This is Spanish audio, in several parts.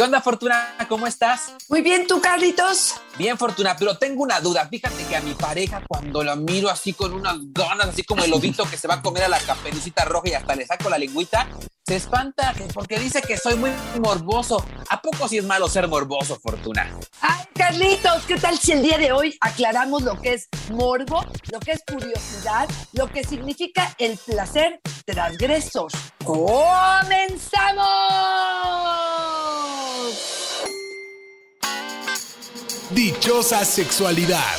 ¿Qué onda, Fortuna? ¿Cómo estás? Muy bien, ¿tú, Carlitos? Bien, Fortuna, pero tengo una duda. Fíjate que a mi pareja, cuando la miro así con unas ganas, así como el lobito que se va a comer a la caperucita roja y hasta le saco la lengüita, se espanta porque dice que soy muy morboso. ¿A poco sí es malo ser morboso, Fortuna? Ay, Carlitos, ¿qué tal si el día de hoy aclaramos lo que es morbo, lo que es curiosidad, lo que significa el placer transgresor? ¡Comenzamos! Dichosa sexualidad.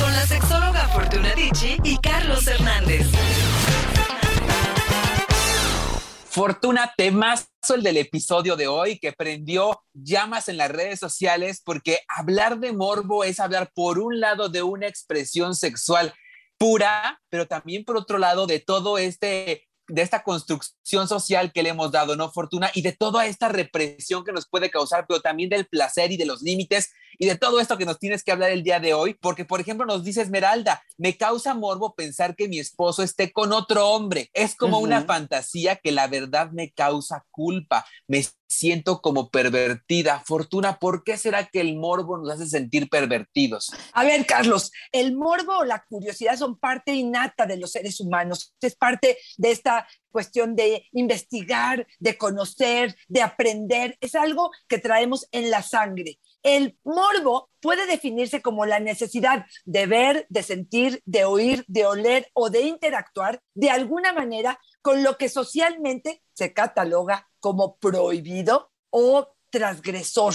Con la sexóloga Fortuna Dicci y Carlos Hernández. Fortuna, temazo el del episodio de hoy que prendió llamas en las redes sociales porque hablar de morbo es hablar por un lado de una expresión sexual pura, pero también por otro lado de todo este de esta construcción social que le hemos dado, ¿no, Fortuna? Y de toda esta represión que nos puede causar, pero también del placer y de los límites y de todo esto que nos tienes que hablar el día de hoy, porque, por ejemplo, nos dice Esmeralda, me causa morbo pensar que mi esposo esté con otro hombre. Es como una fantasía que la verdad me causa culpa. Me siento como pervertida. Fortuna, ¿por qué será que el morbo nos hace sentir pervertidos? A ver, Carlos, el morbo o la curiosidad son parte innata de los seres humanos. Es parte de esta cuestión de investigar, de conocer, de aprender. Es algo que traemos en la sangre. El morbo puede definirse como la necesidad de ver, de sentir, de oír, de oler o de interactuar de alguna manera con lo que socialmente se cataloga como prohibido o transgresor.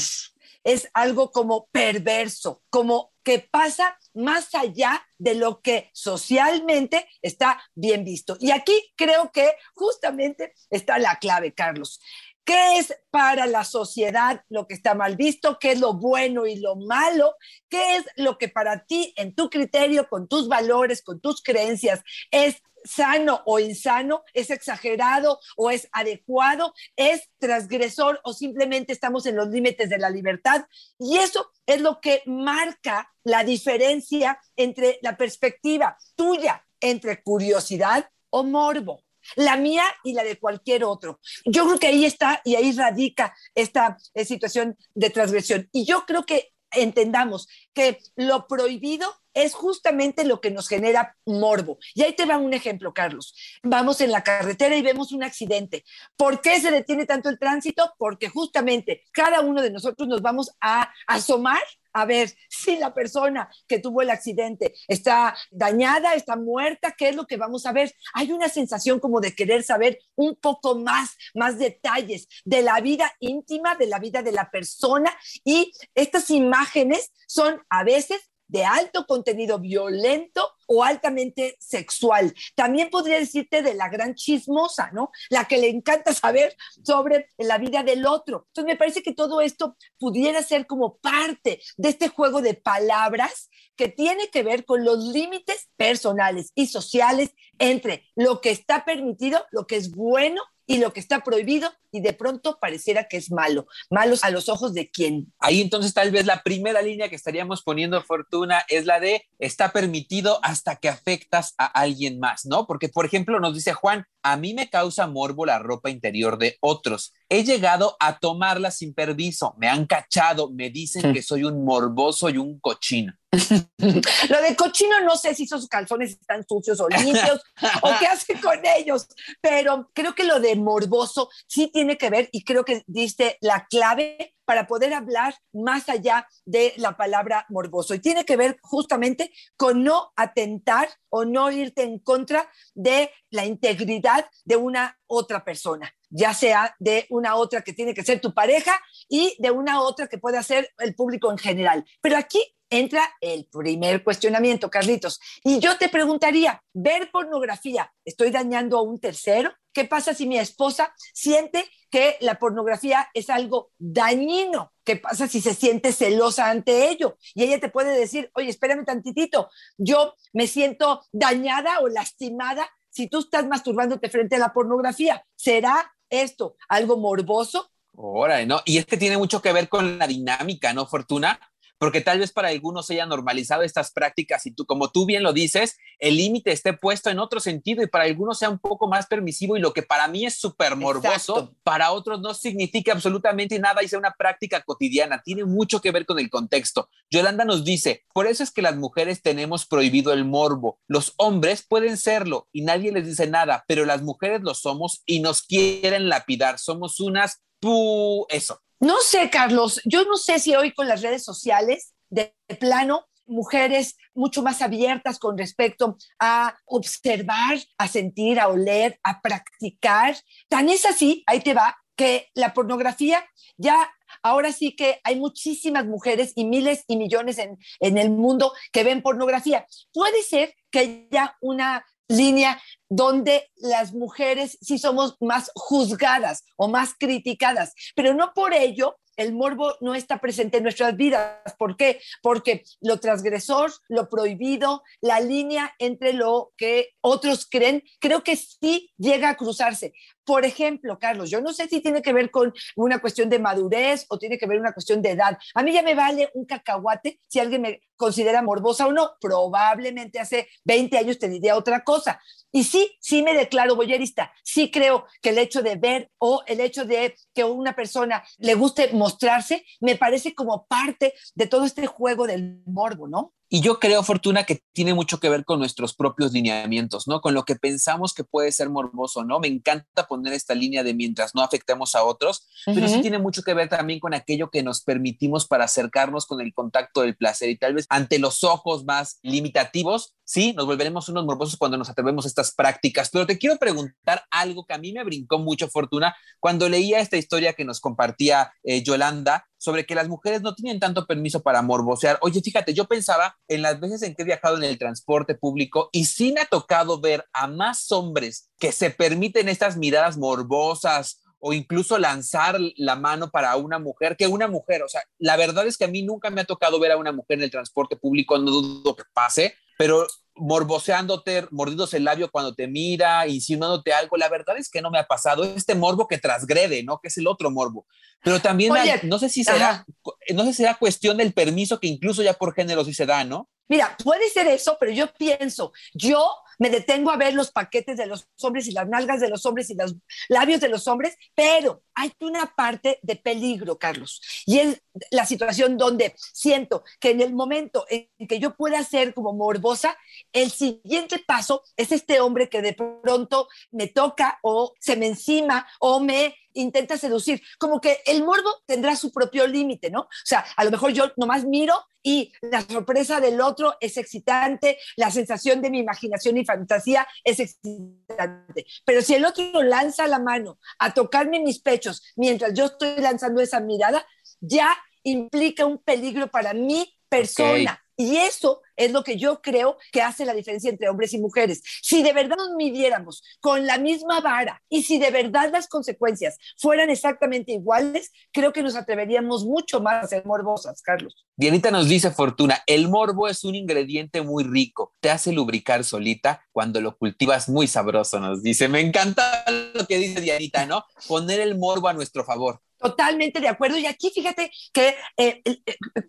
Es algo como perverso, como que pasa más allá de lo que socialmente está bien visto. Y aquí creo que justamente está la clave, Carlos. ¿Qué es para la sociedad lo que está mal visto? ¿Qué es lo bueno y lo malo? ¿Qué es lo que para ti, en tu criterio, con tus valores, con tus creencias, es sano o insano, es exagerado o es adecuado, es transgresor o simplemente estamos en los límites de la libertad. Y eso es lo que marca la diferencia entre la perspectiva tuya, entre curiosidad o morbo la mía y la de cualquier otro. Yo creo que ahí está y ahí radica esta eh, situación de transgresión. Y yo creo que entendamos que lo prohibido es justamente lo que nos genera morbo. Y ahí te va un ejemplo, Carlos. Vamos en la carretera y vemos un accidente. ¿Por qué se detiene tanto el tránsito? Porque justamente cada uno de nosotros nos vamos a asomar a ver si la persona que tuvo el accidente está dañada, está muerta, qué es lo que vamos a ver. Hay una sensación como de querer saber un poco más, más detalles de la vida íntima, de la vida de la persona y estas imágenes son a veces de alto contenido violento o altamente sexual. También podría decirte de la gran chismosa, ¿no? La que le encanta saber sobre la vida del otro. Entonces me parece que todo esto pudiera ser como parte de este juego de palabras que tiene que ver con los límites personales y sociales entre lo que está permitido, lo que es bueno y lo que está prohibido y de pronto pareciera que es malo. Malos a los ojos de quién. Ahí entonces tal vez la primera línea que estaríamos poniendo Fortuna es la de está permitido hasta que afectas a alguien más, ¿no? Porque por ejemplo nos dice Juan, a mí me causa morbo la ropa interior de otros. He llegado a tomarla sin permiso, me han cachado, me dicen que soy un morboso y un cochino. Lo de cochino no sé si esos calzones están sucios o limpios o qué hace con ellos, pero creo que lo de morboso sí tiene que ver y creo que diste la clave para poder hablar más allá de la palabra morboso. Y tiene que ver justamente con no atentar o no irte en contra de la integridad de una otra persona, ya sea de una otra que tiene que ser tu pareja y de una otra que pueda ser el público en general. Pero aquí entra el primer cuestionamiento, Carlitos. Y yo te preguntaría, ¿ver pornografía estoy dañando a un tercero? ¿Qué pasa si mi esposa siente que la pornografía es algo dañino? ¿Qué pasa si se siente celosa ante ello? Y ella te puede decir, oye, espérame tantitito, yo me siento dañada o lastimada si tú estás masturbándote frente a la pornografía. ¿Será esto algo morboso? Ahora, ¿no? Y es que tiene mucho que ver con la dinámica, ¿no, Fortuna? Porque tal vez para algunos se haya normalizado estas prácticas y tú, como tú bien lo dices, el límite esté puesto en otro sentido y para algunos sea un poco más permisivo y lo que para mí es súper morboso, para otros no significa absolutamente nada y sea una práctica cotidiana. Tiene mucho que ver con el contexto. Yolanda nos dice, por eso es que las mujeres tenemos prohibido el morbo. Los hombres pueden serlo y nadie les dice nada, pero las mujeres lo somos y nos quieren lapidar. Somos unas, ¡pu! eso no sé, Carlos, yo no sé si hoy con las redes sociales, de plano, mujeres mucho más abiertas con respecto a observar, a sentir, a oler, a practicar. Tan es así, ahí te va, que la pornografía ya ahora sí que hay muchísimas mujeres y miles y millones en, en el mundo que ven pornografía. Puede ser que haya una línea donde las mujeres sí somos más juzgadas o más criticadas, pero no por ello el morbo no está presente en nuestras vidas. ¿Por qué? Porque lo transgresor, lo prohibido, la línea entre lo que otros creen, creo que sí llega a cruzarse. Por ejemplo, Carlos, yo no sé si tiene que ver con una cuestión de madurez o tiene que ver una cuestión de edad. A mí ya me vale un cacahuate si alguien me considera morbosa o no. Probablemente hace 20 años te diría otra cosa. Y sí, sí me declaro boyerista. Sí creo que el hecho de ver o el hecho de que una persona le guste mostrarse me parece como parte de todo este juego del morbo, ¿no? Y yo creo, Fortuna, que tiene mucho que ver con nuestros propios lineamientos, ¿no? Con lo que pensamos que puede ser morboso, ¿no? Me encanta poner esta línea de mientras no afectemos a otros, pero sí tiene mucho que ver también con aquello que nos permitimos para acercarnos con el contacto del placer y tal vez ante los ojos más limitativos, sí, nos volveremos unos morbosos cuando nos atrevemos a estas prácticas. Pero te quiero preguntar algo que a mí me brincó mucho, Fortuna, cuando leía esta historia que nos compartía eh, Yolanda sobre que las mujeres no tienen tanto permiso para morbosear. Oye, fíjate, yo pensaba en las veces en que he viajado en el transporte público y sí me ha tocado ver a más hombres que se permiten estas miradas morbosas o incluso lanzar la mano para una mujer que una mujer. O sea, la verdad es que a mí nunca me ha tocado ver a una mujer en el transporte público, no dudo que pase, pero morboseándote, mordiéndose el labio cuando te mira, insinuándote algo, la verdad es que no me ha pasado este morbo que transgrede, ¿no? Que es el otro morbo. Pero también no sé si será, no sé si será cuestión del permiso que incluso ya por género sí se da, ¿no? Mira, puede ser eso, pero yo pienso, yo me detengo a ver los paquetes de los hombres y las nalgas de los hombres y los labios de los hombres, pero hay una parte de peligro, Carlos, y es la situación donde siento que en el momento en que yo pueda ser como morbosa, el siguiente paso es este hombre que de pronto me toca o se me encima o me intenta seducir. Como que el morbo tendrá su propio límite, ¿no? O sea, a lo mejor yo nomás miro y la sorpresa del otro es excitante, la sensación de mi imaginación y fantasía es excitante. Pero si el otro lanza la mano a tocarme mis pechos mientras yo estoy lanzando esa mirada, ya implica un peligro para mi persona. Y eso es lo que yo creo que hace la diferencia entre hombres y mujeres. Si de verdad nos midiéramos con la misma vara y si de verdad las consecuencias fueran exactamente iguales, creo que nos atreveríamos mucho más a ser morbosas, Carlos. Dianita nos dice, Fortuna, el morbo es un ingrediente muy rico, te hace lubricar solita cuando lo cultivas muy sabroso, nos dice. Me encanta lo que dice Dianita, ¿no? Poner el morbo a nuestro favor. Totalmente de acuerdo. Y aquí fíjate que eh, eh,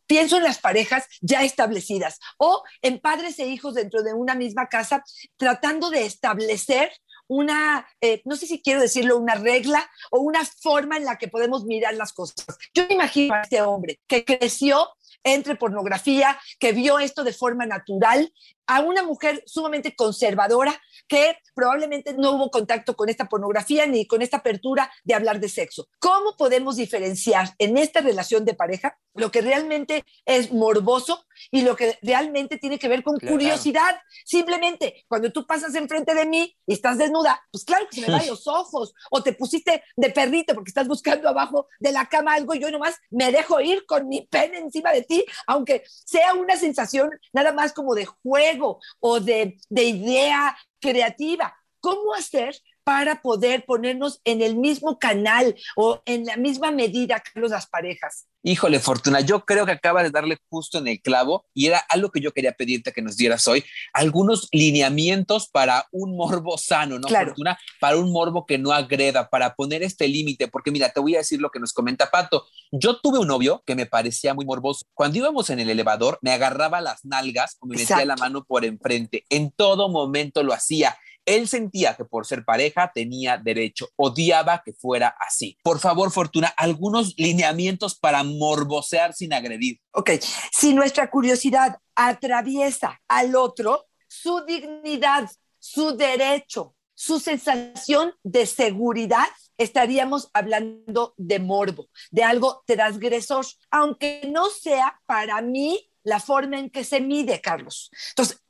pienso en las parejas ya establecidas o en padres e hijos dentro de una misma casa, tratando de establecer una, eh, no sé si quiero decirlo, una regla o una forma en la que podemos mirar las cosas. Yo me imagino a este hombre que creció entre pornografía, que vio esto de forma natural, a una mujer sumamente conservadora que probablemente no hubo contacto con esta pornografía ni con esta apertura de hablar de sexo. ¿Cómo podemos diferenciar en esta relación de pareja lo que realmente es morboso y lo que realmente tiene que ver con curiosidad? Simplemente, cuando tú pasas enfrente de mí y estás desnuda, pues claro que se me van los ojos o te pusiste de perrito porque estás buscando abajo de la cama algo y yo nomás me dejo ir con mi pene encima de ti, aunque sea una sensación nada más como de juego o de, de idea creativa. ¿Cómo hacer para poder ponernos en el mismo canal o en la misma medida, que las parejas? Híjole, Fortuna, yo creo que acaba de darle justo en el clavo y era algo que yo quería pedirte que nos dieras hoy, algunos lineamientos para un morbo sano, ¿no, Fortuna? Para un morbo que no agreda, para poner este límite, porque mira, te voy a decir lo que nos comenta Pato. Yo tuve un novio que me parecía muy morboso. Cuando íbamos en el elevador, me agarraba las nalgas o me metía la mano por enfrente. En todo momento lo hacía él sentía que por ser pareja tenía derecho, odiaba que fuera así. Por favor, Fortuna, algunos lineamientos para morbosear sin agredir. Ok, si nuestra curiosidad atraviesa al otro, su dignidad, su derecho, su sensación de seguridad, estaríamos hablando de morbo, de algo transgresor, aunque no sea para mí la forma en que se mide, Carlos. Entonces,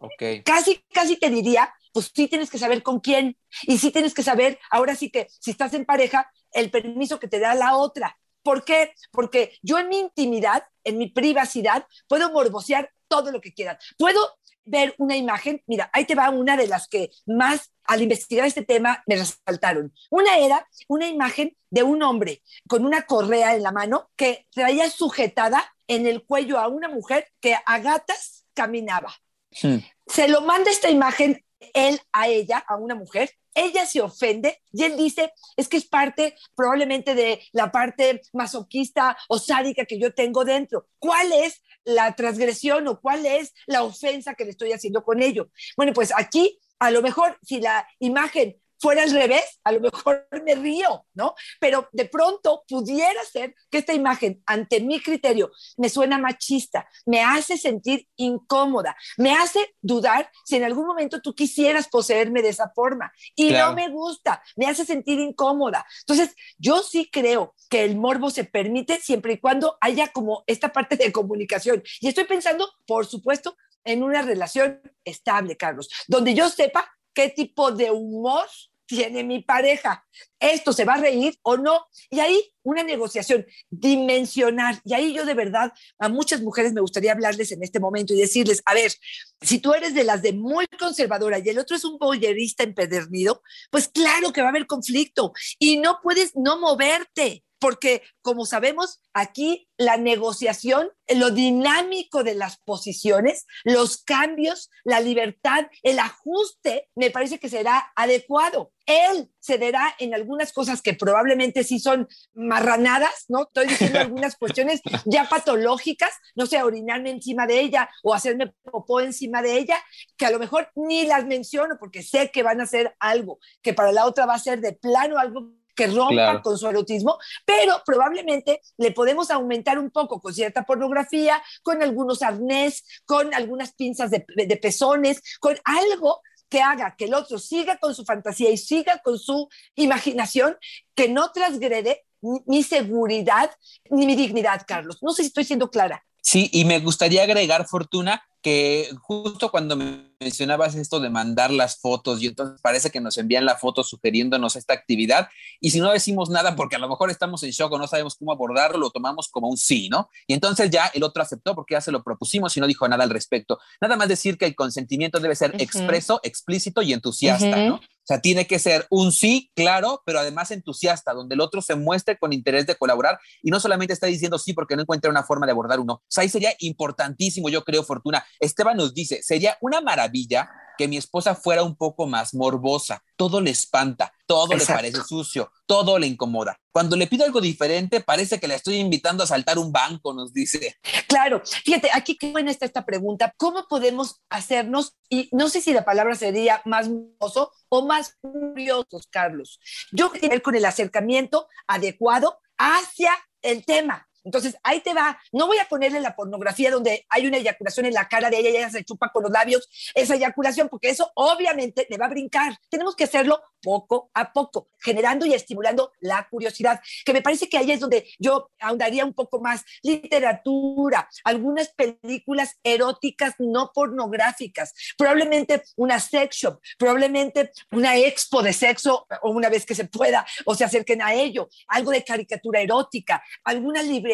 casi, casi te diría pues sí tienes que saber con quién y sí tienes que saber, ahora sí que si estás en pareja, el permiso que te da la otra. ¿Por qué? Porque yo en mi intimidad, en mi privacidad, puedo morbosear todo lo que quieran. Puedo ver una imagen, mira, ahí te va una de las que más al investigar este tema me resaltaron. Una era una imagen de un hombre con una correa en la mano que traía sujetada en el cuello a una mujer que a gatas caminaba. Hmm. Se lo manda esta imagen él a ella, a una mujer, ella se ofende y él dice, es que es parte probablemente de la parte masoquista o sádica que yo tengo dentro. ¿Cuál es la transgresión o cuál es la ofensa que le estoy haciendo con ello? Bueno, pues aquí a lo mejor si la imagen fuera al revés, a lo mejor me río, ¿no? Pero de pronto pudiera ser que esta imagen, ante mi criterio, me suena machista, me hace sentir incómoda, me hace dudar si en algún momento tú quisieras poseerme de esa forma. Y no me gusta, me hace sentir incómoda. Entonces, yo sí creo que el morbo se permite siempre y cuando haya como esta parte de comunicación. Y estoy pensando, por supuesto, en una relación estable, Carlos, donde yo sepa qué tipo de humor tiene mi pareja. ¿Esto se va a reír o no? Y ahí una negociación, dimensionar. Y ahí yo de verdad a muchas mujeres me gustaría hablarles en este momento y decirles, a ver, si tú eres de las de muy conservadora y el otro es un boyerista empedernido, pues claro que va a haber conflicto y no puedes no moverte porque como sabemos, aquí la negociación, lo dinámico de las posiciones, los cambios, la libertad, el ajuste, me parece que será adecuado. Él cederá en algunas cosas que probablemente sí son marranadas, ¿no? Estoy diciendo algunas cuestiones ya patológicas, no sé, orinarme encima de ella o hacerme popó encima de ella, que a lo mejor ni las menciono porque sé que van a ser algo que para la otra va a ser de plano algo que rompa con su erotismo, pero probablemente le podemos aumentar un poco con cierta pornografía, con algunos arnés, con algunas pinzas de, de pezones, con algo que haga que el otro siga con su fantasía y siga con su imaginación, que no transgrede mi seguridad ni mi dignidad, Carlos. No sé si estoy siendo clara. Sí, y me gustaría agregar, Fortuna, que justo cuando mencionabas esto de mandar las fotos y entonces parece que nos envían la foto sugiriéndonos esta actividad y si no decimos nada porque a lo mejor estamos en shock o no sabemos cómo abordarlo, lo tomamos como un sí, ¿no? Y entonces ya el otro aceptó porque ya se lo propusimos y no dijo nada al respecto. Nada más decir que el consentimiento debe ser expreso, explícito y entusiasta, ¿no? O sea, tiene que ser un sí, claro, pero además entusiasta, donde el otro se muestre con interés de colaborar y no solamente está diciendo sí porque no encuentra una forma de abordar uno. O sea, ahí sería importantísimo, yo creo, Fortuna. Esteban nos dice, sería una maravilla que mi esposa fuera un poco más morbosa. Todo le espanta, todo le parece sucio, todo le incomoda. Cuando le pido algo diferente, parece que la estoy invitando a saltar un banco, nos dice. Claro, fíjate, aquí qué buena está esta pregunta. ¿Cómo podemos hacernos, y no sé si la palabra sería más morboso o más curiosos, Carlos? Yo quiero ver con el acercamiento adecuado hacia el tema. Entonces, ahí te va. No voy a ponerle la pornografía donde hay una eyaculación en la cara de ella y ella se chupa con los labios esa eyaculación, porque eso obviamente le va a brincar. Tenemos que hacerlo poco a poco, generando y estimulando la curiosidad, que me parece que ahí es donde yo ahondaría un poco más. Literatura, algunas películas eróticas no pornográficas, probablemente una sex shop, probablemente una expo de sexo o una vez que se pueda o se acerquen a ello, algo de caricatura erótica, alguna librería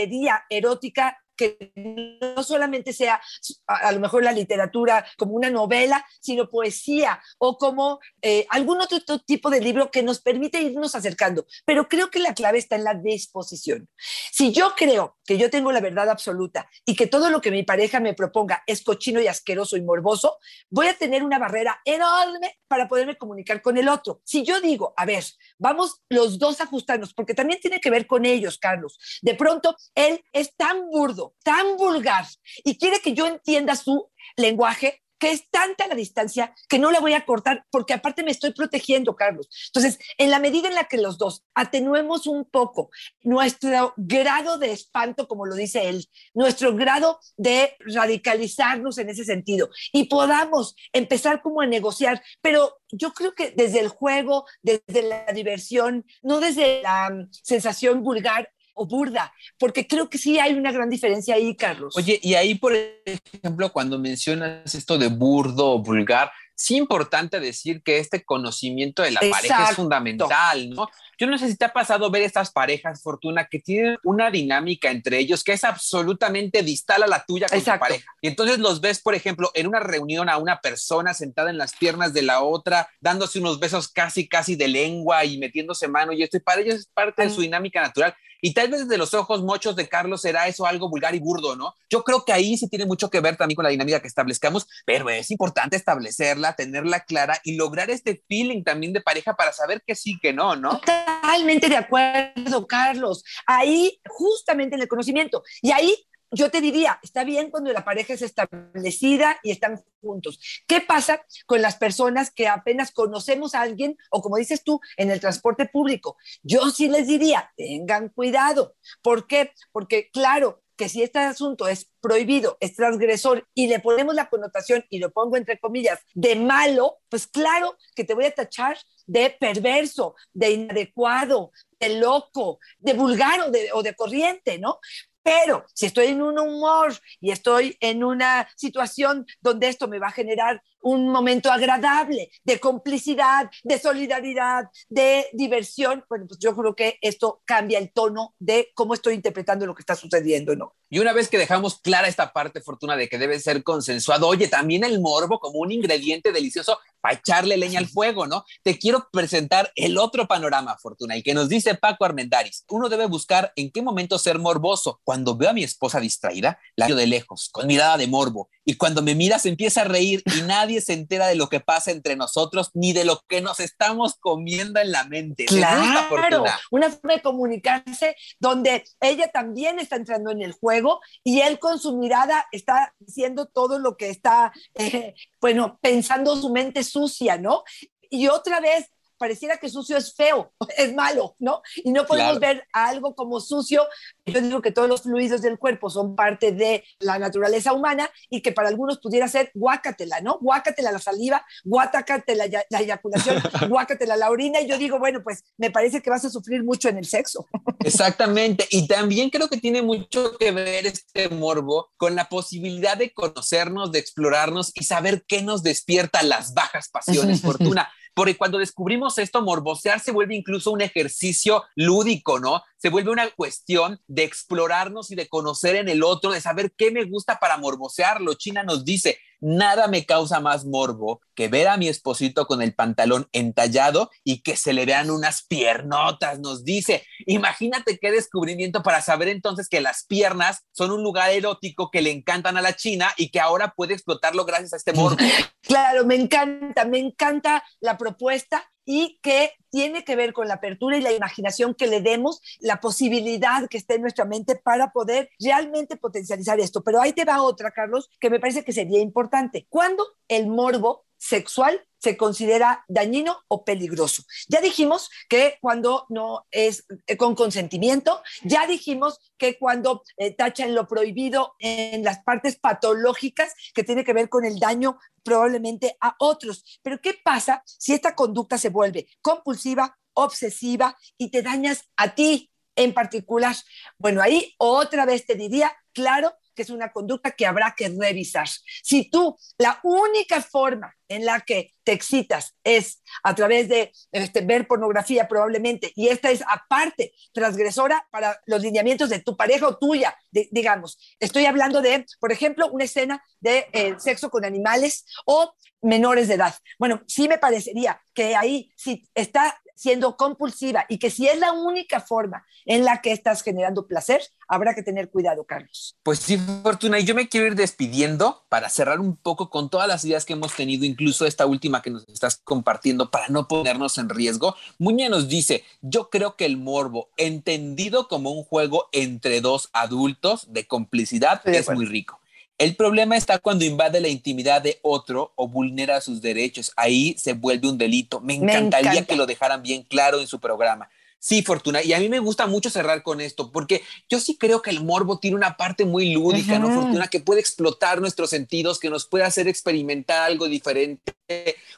erótica que no solamente sea a, lo mejor la literatura como una novela, sino poesía o como eh, algún otro, tipo de libro que nos permite irnos acercando. Pero creo que la clave está en la disposición. Si yo creo que yo tengo la verdad absoluta y que todo lo que mi pareja me proponga es cochino y asqueroso y morboso, voy a tener una barrera enorme para poderme comunicar con el otro. Si yo digo, a ver, vamos los dos a ajustarnos, porque también tiene que ver con ellos, Carlos. De pronto, él es tan burdo, tan vulgar y quiere que yo entienda su lenguaje que es tanta la distancia que no la voy a cortar porque aparte me estoy protegiendo, Carlos. Entonces, en la medida en la que los dos atenuemos un poco nuestro grado de espanto, como lo dice él, nuestro grado de radicalizarnos en ese sentido y podamos empezar como a negociar, pero yo creo que desde el juego, desde la diversión, no desde la mm, sensación vulgar o burda, porque creo que sí hay una gran diferencia ahí, Carlos. Oye, y ahí, por ejemplo, cuando mencionas esto de burdo o vulgar, sí importante decir que este conocimiento de la pareja es fundamental, ¿no? Yo no sé si te ha pasado ver estas parejas, Fortuna, que tienen una dinámica entre ellos que es absolutamente distal a la tuya con tu pareja. Y entonces los ves, por ejemplo, en una reunión a una persona sentada en las piernas de la otra, dándose unos besos casi, casi de lengua y metiéndose mano y esto, y para ellos es parte de su dinámica natural. Y tal vez desde los ojos mochos de Carlos será eso algo vulgar y burdo, ¿no? Yo creo que ahí sí tiene mucho que ver también con la dinámica que establezcamos, pero es importante establecerla, tenerla clara y lograr este feeling también de pareja para saber que sí, que no, ¿no? Totalmente de acuerdo, Carlos. Ahí, justamente en el conocimiento. Y ahí yo te diría, está bien cuando la pareja es establecida y están juntos. ¿Qué pasa con las personas que apenas conocemos a alguien o como dices tú, en el transporte público? Yo sí les diría, tengan cuidado. ¿Por qué? Porque claro, que si este asunto es prohibido, es transgresor y le ponemos la connotación, y lo pongo entre comillas, de malo, pues claro que te voy a tachar de perverso, de inadecuado, de loco, de vulgar o de, o de corriente, ¿no? Pero si estoy en un humor y estoy en una situación donde esto me va a generar un momento agradable de complicidad, de solidaridad, de diversión, bueno, pues yo creo que esto cambia el tono de cómo estoy interpretando lo que está sucediendo, ¿no? Y una vez que dejamos clara esta parte, Fortuna, de que debe ser consensuado, oye, también el morbo como un ingrediente delicioso para echarle leña al fuego, ¿no? Te quiero presentar el otro panorama, Fortuna, el que nos dice Paco Armendaris. Uno debe buscar en qué momento ser morboso. Cuando veo a mi esposa distraída, la veo de lejos, con mirada de morbo. Y cuando me mira, se empieza a reír y nadie se entera de lo que pasa entre nosotros ni de lo que nos estamos comiendo en la mente. Claro, una forma de comunicarse donde ella también está entrando en el juego y él con su mirada está diciendo todo lo que está, eh, bueno, pensando su mente sucia, ¿no? Y otra vez pareciera que sucio es feo, es malo, ¿no? Y no podemos ver algo como sucio. Yo digo que todos los fluidos del cuerpo son parte de la naturaleza humana y que para algunos pudiera ser guácatela, ¿no? Guácatela la saliva, guácatela la, la eyaculación, guácatela la orina. Y yo digo, bueno, pues me parece que vas a sufrir mucho en el sexo. Exactamente. Y también creo que tiene mucho que ver este morbo con la posibilidad de conocernos, de explorarnos y saber qué nos despierta las bajas pasiones, Fortuna porque cuando descubrimos esto, morbosear se vuelve incluso un ejercicio lúdico, ¿no? Se vuelve una cuestión de explorarnos y de conocer en el otro, de saber qué me gusta para morbosearlo. China nos dice, Nada me causa más morbo que ver a mi esposito con el pantalón entallado y que se le vean unas piernotas, nos dice. Imagínate qué descubrimiento para saber entonces que las piernas son un lugar erótico que le encantan a la China y que ahora puede explotarlo gracias a este morbo. Claro, me encanta, me encanta la propuesta y que tiene que ver con la apertura y la imaginación que le demos, la posibilidad que esté en nuestra mente para poder realmente potencializar esto. Pero ahí te va otra, Carlos, que me parece que sería importante. ¿Cuándo el morbo sexual se considera dañino o peligroso. Ya dijimos que cuando no es eh, con consentimiento, ya dijimos que cuando eh, tachan lo prohibido en las partes patológicas que tiene que ver con el daño probablemente a otros. Pero ¿qué pasa si esta conducta se vuelve compulsiva, obsesiva y te dañas a ti en particular? Bueno, ahí otra vez te diría, claro, que es una conducta que habrá que revisar. Si tú, la única forma en la que te excitas es a través de este, ver pornografía probablemente, y esta es aparte transgresora para los lineamientos de tu pareja o tuya, digamos. Estoy hablando de, por ejemplo, una escena de eh, sexo con animales o menores de edad. Bueno, sí me parecería que ahí, si está siendo compulsiva y que si es la única forma en la que estás generando placer, habrá que tener cuidado, Carlos. Pues sí, Fortuna, y yo me quiero ir despidiendo para cerrar un poco con todas las ideas que hemos tenido, incluso esta última que nos estás compartiendo, para no ponernos en riesgo. Muñe nos dice, yo creo que el morbo, entendido como un juego entre dos adultos de complicidad, es muy rico. El problema está cuando invade la intimidad de otro o vulnera sus derechos. Ahí se vuelve un delito. Me encantaría que lo dejaran bien claro en su programa. Sí, Fortuna. Y a mí me gusta mucho cerrar con esto, porque yo sí creo que el morbo tiene una parte muy lúdica, ¿no, Fortuna? Que puede explotar nuestros sentidos, que nos puede hacer experimentar algo diferente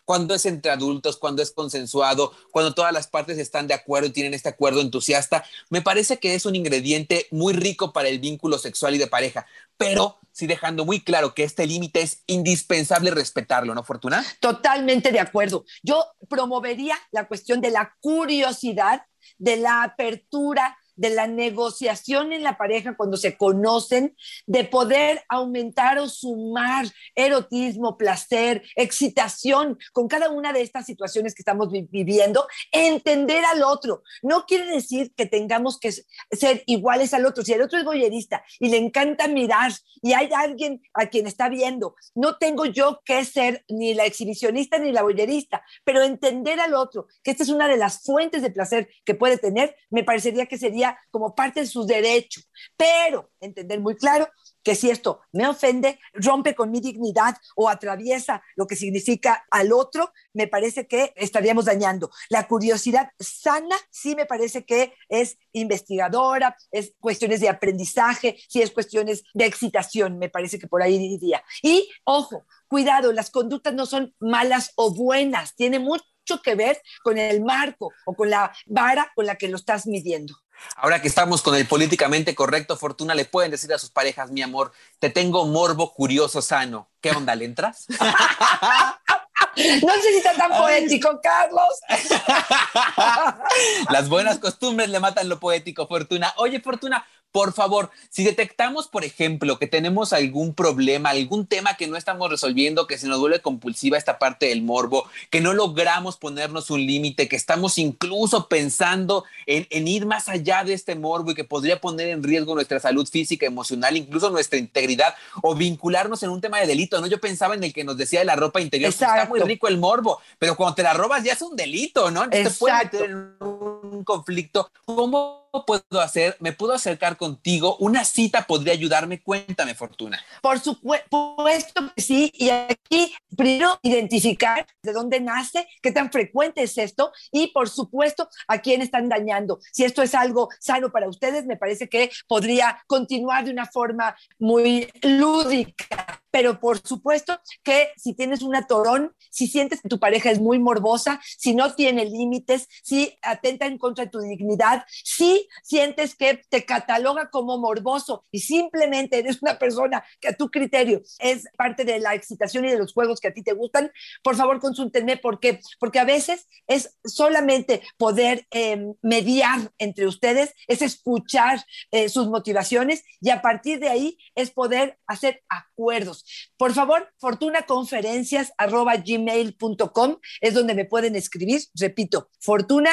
cuando es entre adultos, cuando es consensuado, cuando todas las partes están de acuerdo y tienen este acuerdo entusiasta. Me parece que es un ingrediente muy rico para el vínculo sexual y de pareja, pero sí dejando muy claro que este límite es indispensable respetarlo, ¿no, Fortuna? Totalmente de acuerdo. Yo promovería la cuestión de la curiosidad de la apertura de la negociación en la pareja cuando se conocen, de poder aumentar o sumar erotismo, placer, excitación con cada una de estas situaciones que estamos viviendo, entender al otro. No quiere decir que tengamos que ser iguales al otro. Si el otro es boyerista y le encanta mirar y hay alguien a quien está viendo, no tengo yo que ser ni la exhibicionista ni la boyerista, pero entender al otro, que esta es una de las fuentes de placer que puede tener, me parecería que sería como parte de su derecho, pero entender muy claro que si esto me ofende, rompe con mi dignidad o atraviesa lo que significa al otro, me parece que estaríamos dañando. La curiosidad sana sí me parece que es investigadora, es cuestiones de aprendizaje, sí es cuestiones de excitación, me parece que por ahí diría. Y ojo, cuidado, las conductas no son malas o buenas, tiene mucho que ver con el marco o con la vara con la que lo estás midiendo. Ahora que estamos con el políticamente correcto, Fortuna, le pueden decir a sus parejas, mi amor, te tengo morbo curioso sano. ¿Qué onda, le entras? No sé si está tan poético, Carlos. Las buenas costumbres le matan lo poético, Fortuna. Oye, Fortuna, por favor, si detectamos, por ejemplo, que tenemos algún problema, algún tema que no estamos resolviendo, que se nos vuelve compulsiva esta parte del morbo, que no logramos ponernos un límite, que estamos incluso pensando en, ir más allá de este morbo y que podría poner en riesgo nuestra salud física, emocional, incluso nuestra integridad o vincularnos en un tema de delito, ¿no? Yo pensaba en el que nos decía de la ropa interior, pues, está muy rico el morbo, pero cuando te la robas ya es un delito, ¿no? Entonces te puede meter en un conflicto. ¿Cómo puedo hacer? ¿Me puedo acercar contigo? ¿Una cita podría ayudarme? Cuéntame, Fortuna. Por supuesto que sí. Y aquí, primero, identificar de dónde nace, qué tan frecuente es esto y, por supuesto, a quién están dañando. Si esto es algo sano para ustedes, me parece que podría continuar de una forma muy lúdica pero por supuesto que si tienes un atorón, si sientes que tu pareja es muy morbosa, si no tiene límites, si atenta en contra de tu dignidad, si sientes que te cataloga como morboso y simplemente eres una persona que a tu criterio es parte de la excitación y de los juegos que a ti te gustan, por favor consúltenme porque porque a veces es solamente poder em, mediar entre ustedes, es escuchar eh, sus motivaciones y a partir de ahí es poder hacer acuerdos. Por favor, fortunaconferencias.gmail.com es donde me pueden escribir, repito, fortuna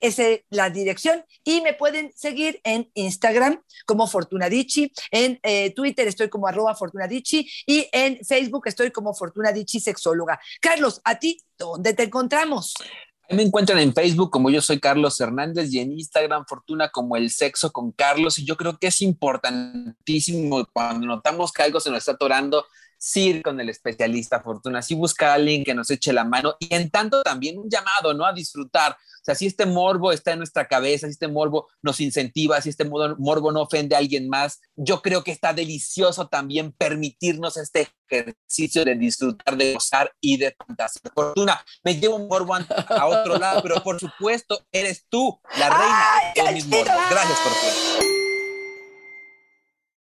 es la dirección y me pueden seguir en Instagram como Fortunadici, en eh, Twitter estoy como arroba Fortunadici y en Facebook estoy como Fortunadici Sexóloga. Carlos, ¿a ti dónde te encontramos? Me encuentran en Facebook como yo soy Carlos Hernández y en Instagram Fortuna como el sexo con Carlos. Y yo creo que es importantísimo cuando notamos que algo se nos está atorando sí ir con el especialista Fortuna, sí buscar a alguien que nos eche la mano y en tanto también un llamado, ¿no? A disfrutar. O sea, si este morbo está en nuestra cabeza, si este morbo nos incentiva, si este morbo no ofende a alguien más, yo creo que está delicioso también permitirnos este ejercicio de disfrutar, de gozar y de fantasía. Fortuna, me llevo un morbo a otro lado, pero por supuesto, eres tú la reina de mis morbos. Gracias, Fortuna.